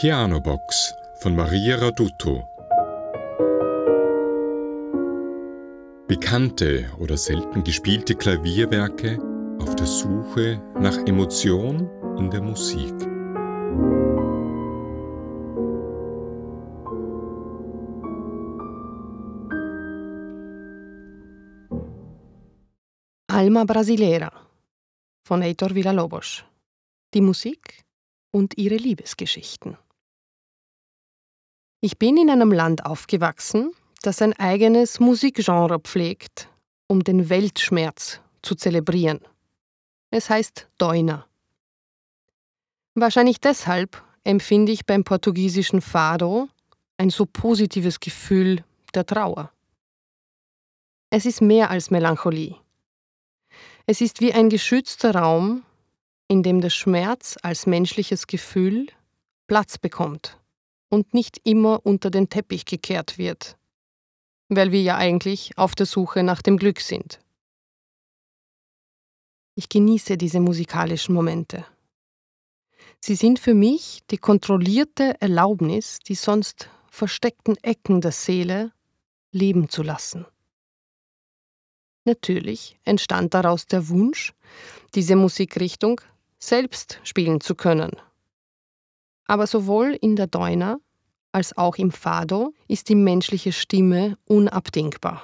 Pianobox von Maria Raduto. Bekannte oder selten gespielte Klavierwerke auf der Suche nach Emotion in der Musik. Alma Brasileira von Heitor Villa-Lobos. Die Musik und ihre Liebesgeschichten. Ich bin in einem Land aufgewachsen, das ein eigenes Musikgenre pflegt, um den Weltschmerz zu zelebrieren. Es heißt Doina. Wahrscheinlich deshalb empfinde ich beim portugiesischen Fado ein so positives Gefühl der Trauer. Es ist mehr als Melancholie. Es ist wie ein geschützter Raum, in dem der Schmerz als menschliches Gefühl Platz bekommt und nicht immer unter den Teppich gekehrt wird, weil wir ja eigentlich auf der Suche nach dem Glück sind. Ich genieße diese musikalischen Momente. Sie sind für mich die kontrollierte Erlaubnis, die sonst versteckten Ecken der Seele leben zu lassen. Natürlich entstand daraus der Wunsch, diese Musikrichtung selbst spielen zu können aber sowohl in der Deuner als auch im Fado ist die menschliche Stimme unabdingbar.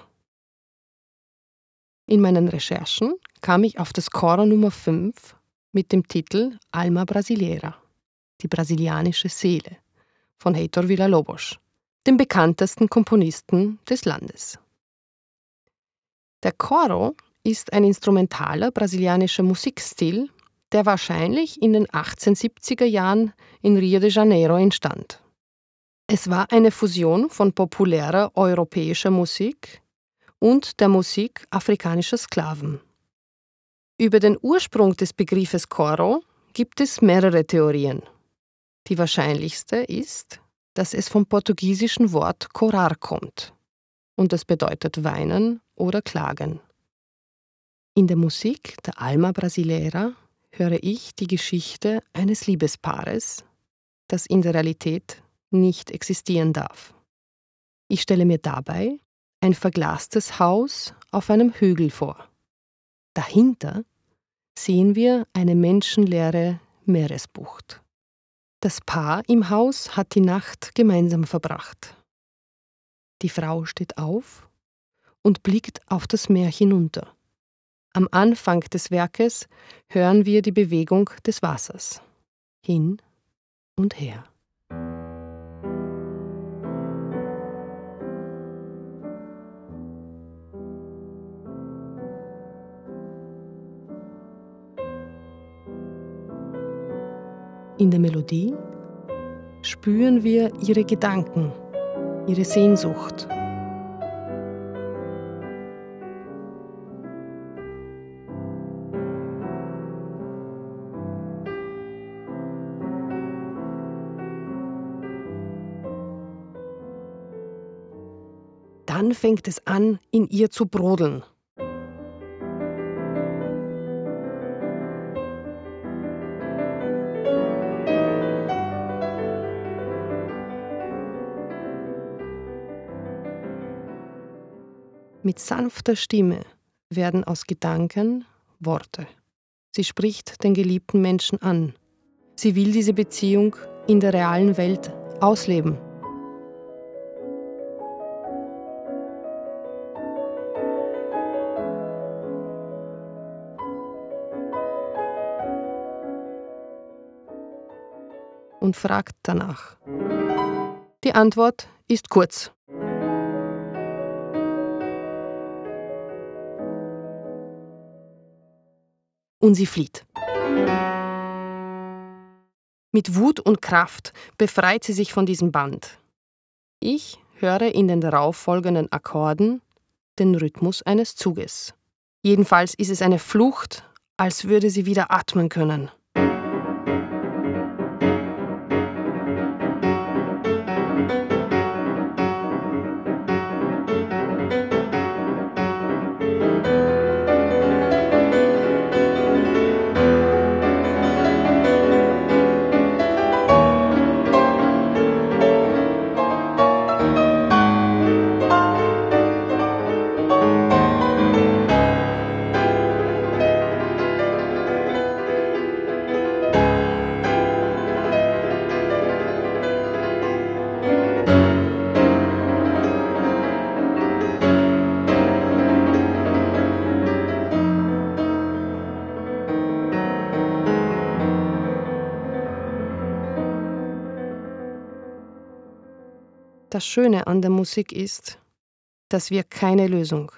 In meinen Recherchen kam ich auf das Coro Nummer 5 mit dem Titel Alma Brasileira, die brasilianische Seele von Heitor Villa-Lobos, dem bekanntesten Komponisten des Landes. Der Coro ist ein instrumentaler brasilianischer Musikstil, der wahrscheinlich in den 1870er Jahren in Rio de Janeiro entstand. Es war eine Fusion von populärer europäischer Musik und der Musik afrikanischer Sklaven. Über den Ursprung des Begriffes Coro gibt es mehrere Theorien. Die wahrscheinlichste ist, dass es vom portugiesischen Wort corar kommt und das bedeutet weinen oder klagen. In der Musik der Alma Brasileira höre ich die Geschichte eines Liebespaares, das in der Realität nicht existieren darf. Ich stelle mir dabei ein verglastes Haus auf einem Hügel vor. Dahinter sehen wir eine menschenleere Meeresbucht. Das Paar im Haus hat die Nacht gemeinsam verbracht. Die Frau steht auf und blickt auf das Meer hinunter. Am Anfang des Werkes hören wir die Bewegung des Wassers hin und her. In der Melodie spüren wir ihre Gedanken, ihre Sehnsucht Dann fängt es an, in ihr zu brodeln. Mit sanfter Stimme werden aus Gedanken Worte. Sie spricht den geliebten Menschen an. Sie will diese Beziehung in der realen Welt ausleben. Und fragt danach. Die Antwort ist kurz. Und sie flieht. Mit Wut und Kraft befreit sie sich von diesem Band. Ich höre in den darauffolgenden Akkorden den Rhythmus eines Zuges. Jedenfalls ist es eine Flucht, als würde sie wieder atmen können. Das Schöne an der Musik ist, dass wir keine Lösung,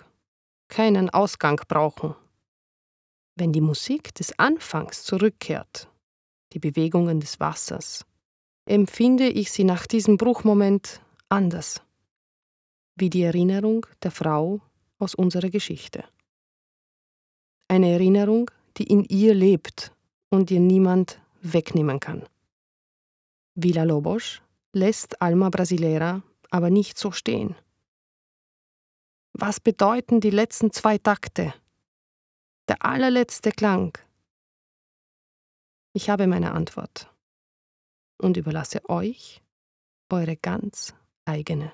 keinen Ausgang brauchen. Wenn die Musik des Anfangs zurückkehrt, die Bewegungen des Wassers, empfinde ich sie nach diesem Bruchmoment anders, wie die Erinnerung der Frau aus unserer Geschichte. Eine Erinnerung, die in ihr lebt und ihr niemand wegnehmen kann. Villa Lobos lässt Alma Brasileira aber nicht so stehen. Was bedeuten die letzten zwei Takte? Der allerletzte Klang? Ich habe meine Antwort und überlasse euch eure ganz eigene.